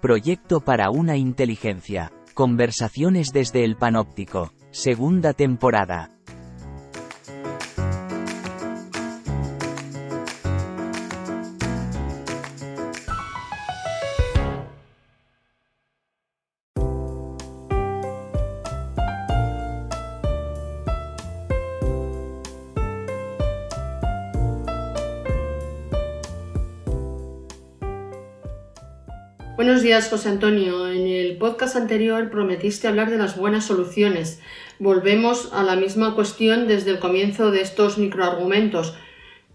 Proyecto para una inteligencia. Conversaciones desde el panóptico. Segunda temporada. Buenos días, José Antonio. En el podcast anterior prometiste hablar de las buenas soluciones. Volvemos a la misma cuestión desde el comienzo de estos microargumentos.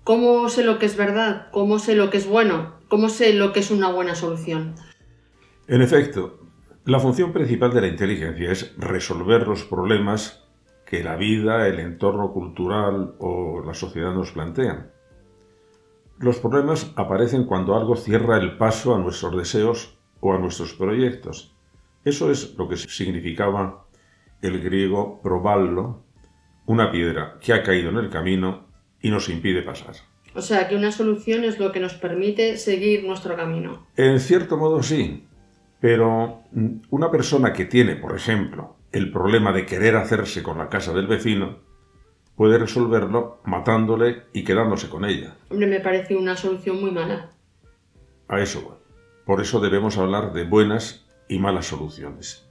¿Cómo sé lo que es verdad? ¿Cómo sé lo que es bueno? ¿Cómo sé lo que es una buena solución? En efecto, la función principal de la inteligencia es resolver los problemas que la vida, el entorno cultural o la sociedad nos plantean. Los problemas aparecen cuando algo cierra el paso a nuestros deseos o a nuestros proyectos. Eso es lo que significaba el griego proballo, una piedra que ha caído en el camino y nos impide pasar. O sea, que una solución es lo que nos permite seguir nuestro camino. En cierto modo sí, pero mm, una persona que tiene, por ejemplo, el problema de querer hacerse con la casa del vecino, puede resolverlo matándole y quedándose con ella. Hombre, me parece una solución muy mala. A eso voy. Por eso debemos hablar de buenas y malas soluciones.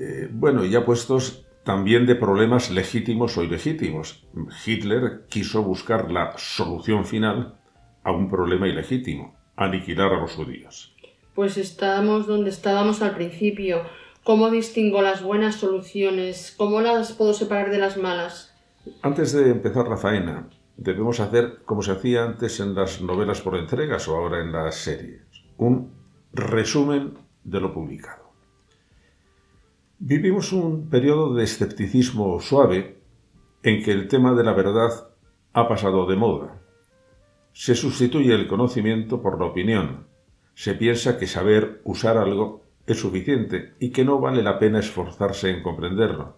Eh, bueno, ya puestos también de problemas legítimos o ilegítimos. Hitler quiso buscar la solución final a un problema ilegítimo, aniquilar a los judíos. Pues estamos donde estábamos al principio. ¿Cómo distingo las buenas soluciones? ¿Cómo las puedo separar de las malas? Antes de empezar la faena, debemos hacer como se hacía antes en las novelas por entregas o ahora en las series un resumen de lo publicado. Vivimos un periodo de escepticismo suave en que el tema de la verdad ha pasado de moda. Se sustituye el conocimiento por la opinión. Se piensa que saber usar algo es suficiente y que no vale la pena esforzarse en comprenderlo.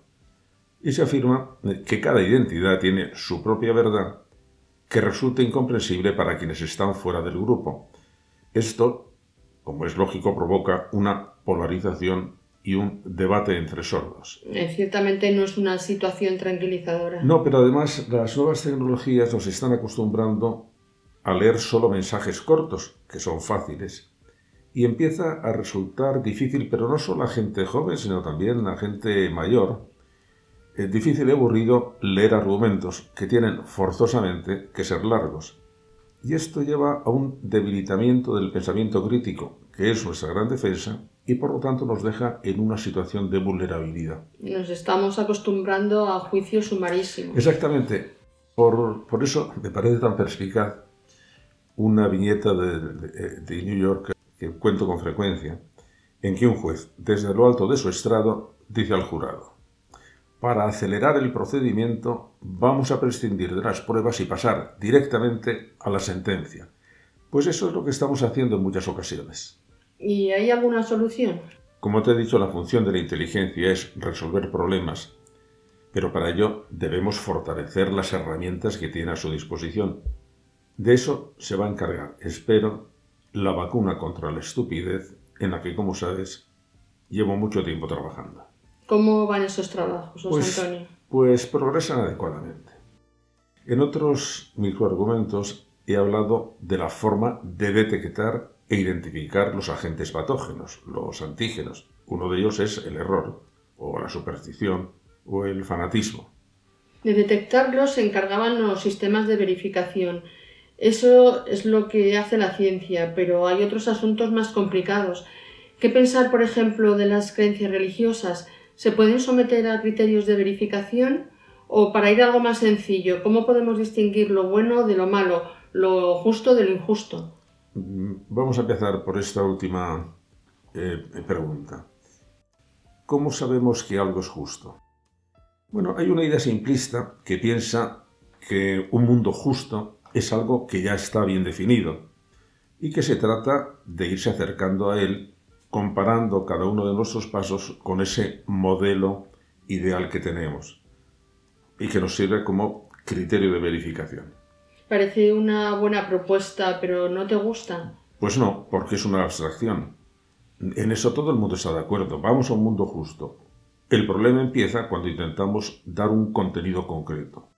Y se afirma que cada identidad tiene su propia verdad que resulta incomprensible para quienes están fuera del grupo. Esto como es lógico, provoca una polarización y un debate entre sordos. Eh, ciertamente no es una situación tranquilizadora. No, pero además las nuevas tecnologías nos están acostumbrando a leer solo mensajes cortos, que son fáciles, y empieza a resultar difícil, pero no solo a gente joven, sino también a gente mayor, es difícil y aburrido leer argumentos que tienen forzosamente que ser largos. Y esto lleva a un debilitamiento del pensamiento crítico, que es nuestra gran defensa, y por lo tanto nos deja en una situación de vulnerabilidad. Nos estamos acostumbrando a juicios sumarísimos. Exactamente. Por, eso me parece tan perspicaz una viñeta de, de New York que cuento con frecuencia, en que un juez, desde lo alto de su estrado, dice al jurado, para acelerar el procedimiento, vamos a prescindir de las pruebas y pasar directamente a la sentencia. Pues eso es lo que estamos haciendo en muchas ocasiones. ¿Y hay alguna solución? Como te he dicho, la función de la inteligencia es resolver problemas, pero para ello debemos fortalecer las herramientas que tiene a su disposición. De eso se va a encargar, espero, la vacuna contra la estupidez en la que, como sabes, llevo mucho tiempo trabajando. ¿Cómo van esos trabajos, José pues, Antonio? Pues progresan adecuadamente. En otros microargumentos he hablado de la forma de detectar e identificar los agentes patógenos, los antígenos. Uno de ellos es el error, o la superstición, o el fanatismo. De detectarlos se encargaban los sistemas de verificación. Eso es lo que hace la ciencia, pero hay otros asuntos más complicados. ¿Qué pensar, por ejemplo, de las creencias religiosas? ¿Se pueden someter a criterios de verificación? O para ir a algo más sencillo, ¿cómo podemos distinguir lo bueno de lo malo, lo justo de lo injusto? Mm, vamos a empezar por esta última eh, pregunta. ¿Cómo sabemos que algo es justo? Bueno, hay una idea simplista que piensa que un mundo justo es algo que ya está bien definido y que se trata de irse acercando a él comparando cada uno de nuestros pasos con ese modelo ideal que tenemos y que nos sirve como criterio de verificación. Parece una buena propuesta, pero ¿no te gusta? Pues no, porque es una abstracción. En eso todo el mundo está de acuerdo. Vamos a un mundo justo. El problema empieza cuando intentamos dar un contenido concreto.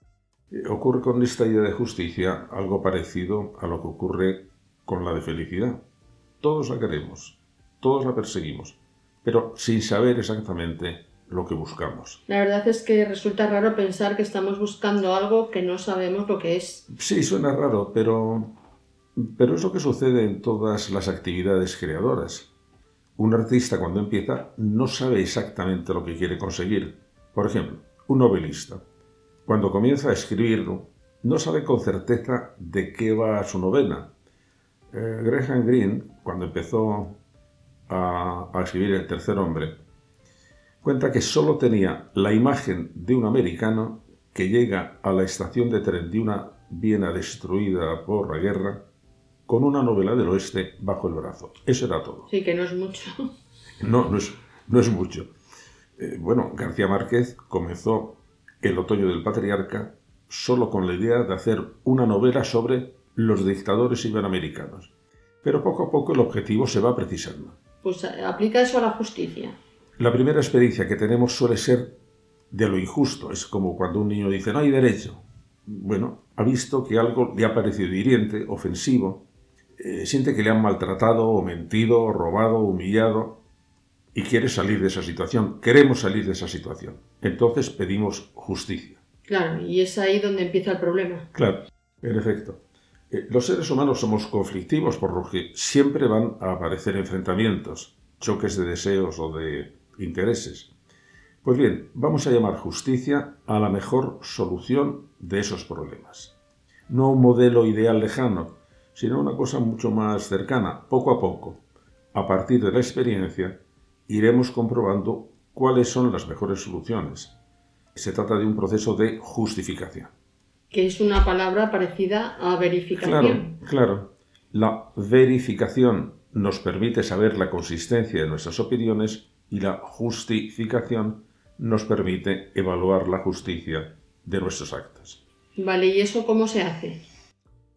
Eh, ocurre con esta idea de justicia algo parecido a lo que ocurre con la de felicidad. Todos la queremos, todos la perseguimos, pero sin saber exactamente lo que buscamos. La verdad es que resulta raro pensar que estamos buscando algo que no sabemos lo que es. Sí, suena raro, pero, pero es lo que sucede en todas las actividades creadoras. Un artista cuando empieza no sabe exactamente lo que quiere conseguir. Por ejemplo, un novelista. Cuando comienza a escribirlo, no sabe con certeza de qué va su novela. Eh, Graham Greene, cuando empezó a, a escribir El tercer hombre, cuenta que solo tenía la imagen de un americano que llega a la estación de tren de una Viena destruida por la guerra con una novela del oeste bajo el brazo. Eso era todo. Sí, que no es mucho. No, no es, no es mucho. Eh, bueno, García Márquez comenzó El otoño del patriarca solo con la idea de hacer una novela sobre los dictadores iberoamericanos. Pero poco a poco el objetivo se va precisando. Pues eh, aplica eso a la justicia. La primera experiencia que tenemos suele ser de lo injusto. Es como cuando un niño dice, no hay derecho. Bueno, ha visto que algo le ha parecido hiriente, ofensivo, eh, siente que le han maltratado o mentido, robado, humillado y quiere salir de esa situación. Queremos salir de esa situación. Entonces pedimos justicia. Claro, y es ahí donde empieza el problema. Claro, en efecto. Eh, los seres humanos somos conflictivos, por lo que siempre van a aparecer enfrentamientos, choques de deseos o de intereses. Pues bien, vamos a llamar justicia a la mejor solución de esos problemas. No un modelo ideal lejano, sino una cosa mucho más cercana, poco a poco. A partir de la experiencia, iremos comprobando cuáles son las mejores soluciones. Se trata de un proceso de justificación. Que es una palabra parecida a verificación. Claro, claro. La verificación nos permite saber la consistencia de nuestras opiniones y la justificación nos permite evaluar la justicia de nuestros actos. Vale, ¿y eso cómo se hace?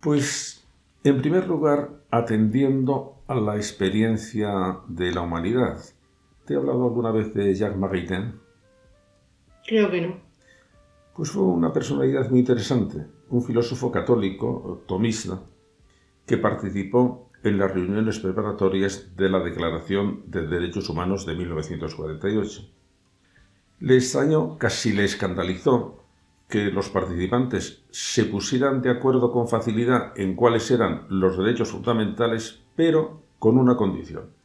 Pues, en primer lugar, atendiendo a la experiencia de la humanidad. ¿Te he hablado alguna vez de Jacques Maritain? Creo que no. Pues fue una personalidad muy interesante, un filósofo católico, tomista, que participó en las reuniones preparatorias de la Declaración de Derechos Humanos de 1948. Le extrañó, casi le escandalizó, que los participantes se pusieran de acuerdo con facilidad en cuáles eran los derechos fundamentales, pero con una condición,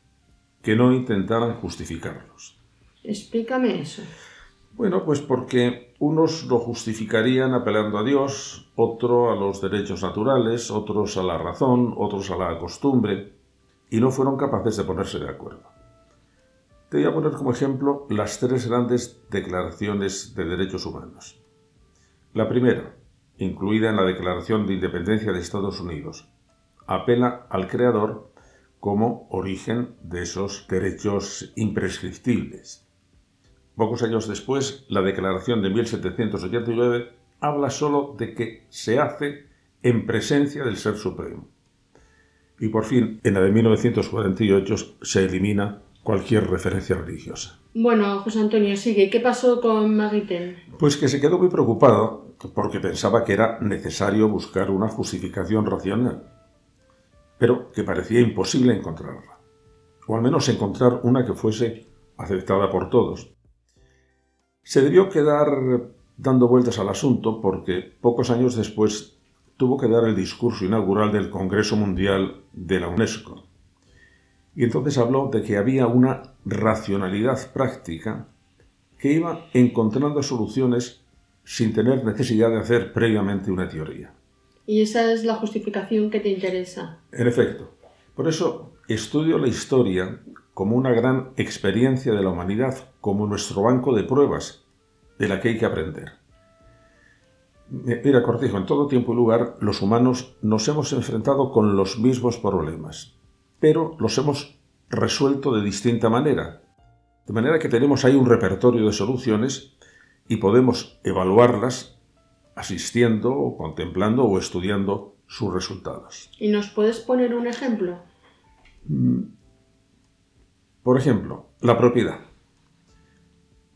que no intentaran justificarlos. Explícame eso. Bueno, pues porque unos lo justificarían apelando a Dios, otro a los derechos naturales, otros a la razón, otros a la costumbre, y no fueron capaces de ponerse de acuerdo. Te voy a poner como ejemplo las tres grandes declaraciones de derechos humanos. La primera, incluida en la Declaración de Independencia de Estados Unidos, apela al Creador como origen de esos derechos imprescriptibles Pocos años después, la Declaración de 1789 habla solo de que se hace en presencia del Ser Supremo. Y por fin, en la de 1948 se elimina cualquier referencia religiosa. Bueno, José Antonio, sigue. ¿Qué pasó con Maritain? Pues que se quedó muy preocupado porque pensaba que era necesario buscar una justificación racional, pero que parecía imposible encontrarla, o al menos encontrar una que fuese aceptada por todos. Se debió quedar dando vueltas al asunto porque pocos años después tuvo que dar el discurso inaugural del Congreso Mundial de la UNESCO. Y entonces habló de que había una racionalidad práctica que iba encontrando soluciones sin tener necesidad de hacer previamente una teoría. Y esa es la justificación que te interesa. En efecto. Por eso estudio la historia como una gran experiencia de la humanidad, como nuestro banco de pruebas, de la que hay que aprender. Mira, cortijo, en todo tiempo y lugar los humanos nos hemos enfrentado con los mismos problemas, pero los hemos resuelto de distinta manera. De manera que tenemos ahí un repertorio de soluciones y podemos evaluarlas asistiendo contemplando o estudiando sus resultados. ¿Y nos puedes poner un ejemplo? Mm, Por ejemplo, la propiedad.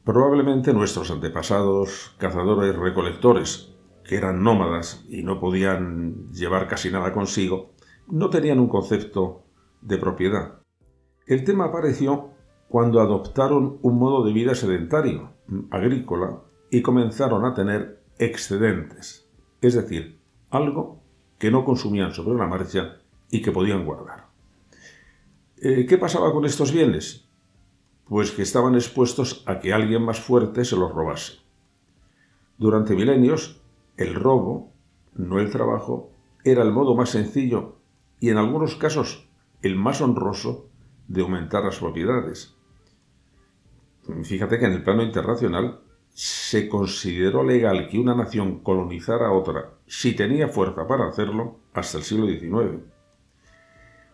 Probablemente nuestros antepasados, cazadores recolectores, que eran nómadas y no podían llevar casi nada consigo, no tenían un concepto de propiedad. El tema apareció cuando adoptaron un modo de vida sedentario, agrícola, y comenzaron a tener excedentes, es decir, algo que no consumían sobre la marcha y que podían guardar. Eh, ¿Qué pasaba con estos bienes? Pues que estaban expuestos a que alguien más fuerte se los robase. Durante milenios, el robo, no el trabajo, era el modo más sencillo y en algunos casos el más honroso de aumentar las propiedades. Fíjate que en el plano internacional se consideró legal que una nación colonizara a otra si tenía fuerza para hacerlo hasta el siglo XIX.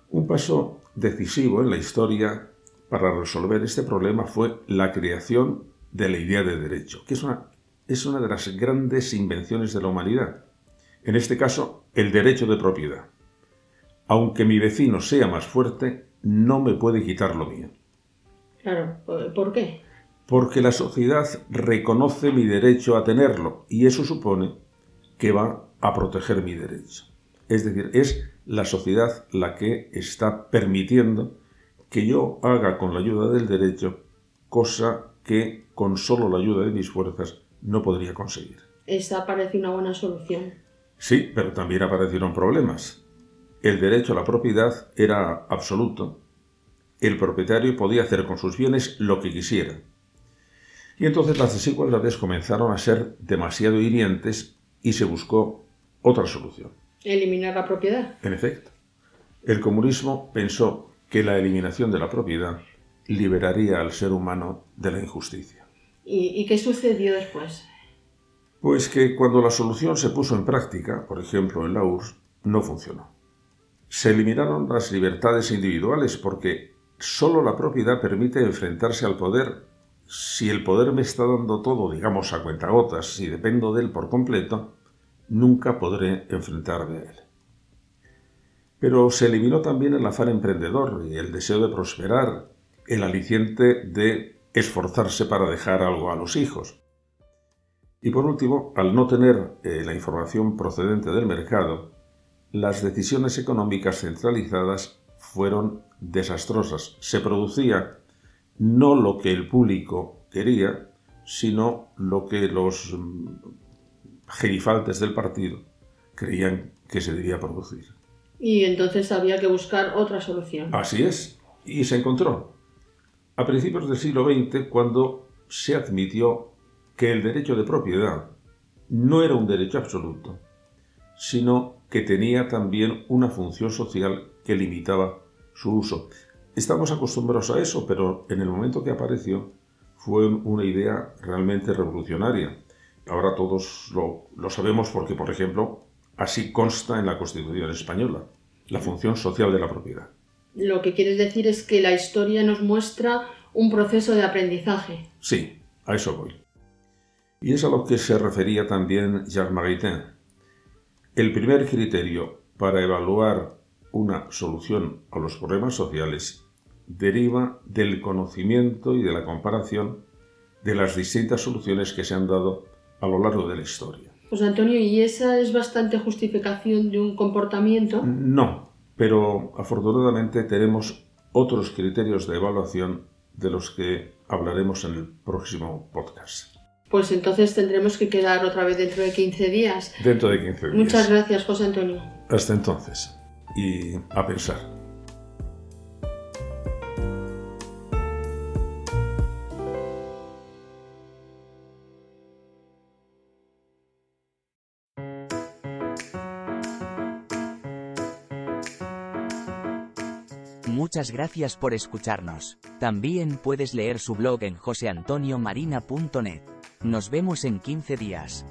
Un paso decisivo en la historia para resolver este problema fue la creación de la idea de derecho, que es una, es una de las grandes invenciones de la humanidad. En este caso, el derecho de propiedad. Aunque mi vecino sea más fuerte, no me puede quitar lo mío. Claro, ¿por qué? Porque la sociedad reconoce mi derecho a tenerlo y eso supone que va a proteger mi derecho. Es decir, es la sociedad la que está permitiendo que yo haga con la ayuda del derecho cosa que con solo la ayuda de mis fuerzas no podría conseguir. Esa parece una buena solución. Sí, pero también aparecieron problemas. El derecho a la propiedad era absoluto. El propietario podía hacer con sus bienes lo que quisiera. Y entonces las desigualdades comenzaron a ser demasiado hirientes y se buscó otra solución. Eliminar la propiedad. En efecto, el comunismo pensó que la eliminación de la propiedad liberaría al ser humano de la injusticia. ¿Y, qué sucedió después? Pues que cuando la solución se puso en práctica, por ejemplo en la URSS, no funcionó. Se eliminaron las libertades individuales porque solo la propiedad permite enfrentarse al poder. Si el poder me está dando todo, digamos, a cuentagotas, si dependo de él por completo, nunca podré enfrentarme a él. Pero se eliminó también el afán emprendedor y el deseo de prosperar, el aliciente de esforzarse para dejar algo a los hijos. Y por último, al no tener eh, la información procedente del mercado, las decisiones económicas centralizadas fueron desastrosas. Se producía no lo que el público quería, sino lo que los mm, gerifaltes del partido creían que se debía producir. Y entonces había que buscar otra solución. Así es, y se encontró. A principios del siglo XX, cuando se admitió que el derecho de propiedad no era un derecho absoluto, sino que tenía también una función social que limitaba su uso. Estamos acostumbrados a eso, pero en el momento que apareció fue una idea realmente revolucionaria. Ahora todos lo, sabemos porque, por ejemplo, así consta en la Constitución española, la función social de la propiedad. Lo que quieres decir es que la historia nos muestra un proceso de aprendizaje. Sí, a eso voy. Y es a lo que se refería también Jacques Maritain. El primer criterio para evaluar una solución a los problemas sociales deriva del conocimiento y de la comparación de las distintas soluciones que se han dado a lo largo de la historia. Pues Antonio, ¿y esa es bastante justificación de un comportamiento? No, pero afortunadamente tenemos otros criterios de evaluación de los que hablaremos en el próximo podcast. Pues entonces tendremos que quedar otra vez dentro de 15 días. Dentro de 15 días. Muchas gracias, José Antonio. Hasta entonces. Y a pensar. Muchas gracias por escucharnos. También puedes leer su blog en joseantoniomarina.net. Nos vemos en 15 días.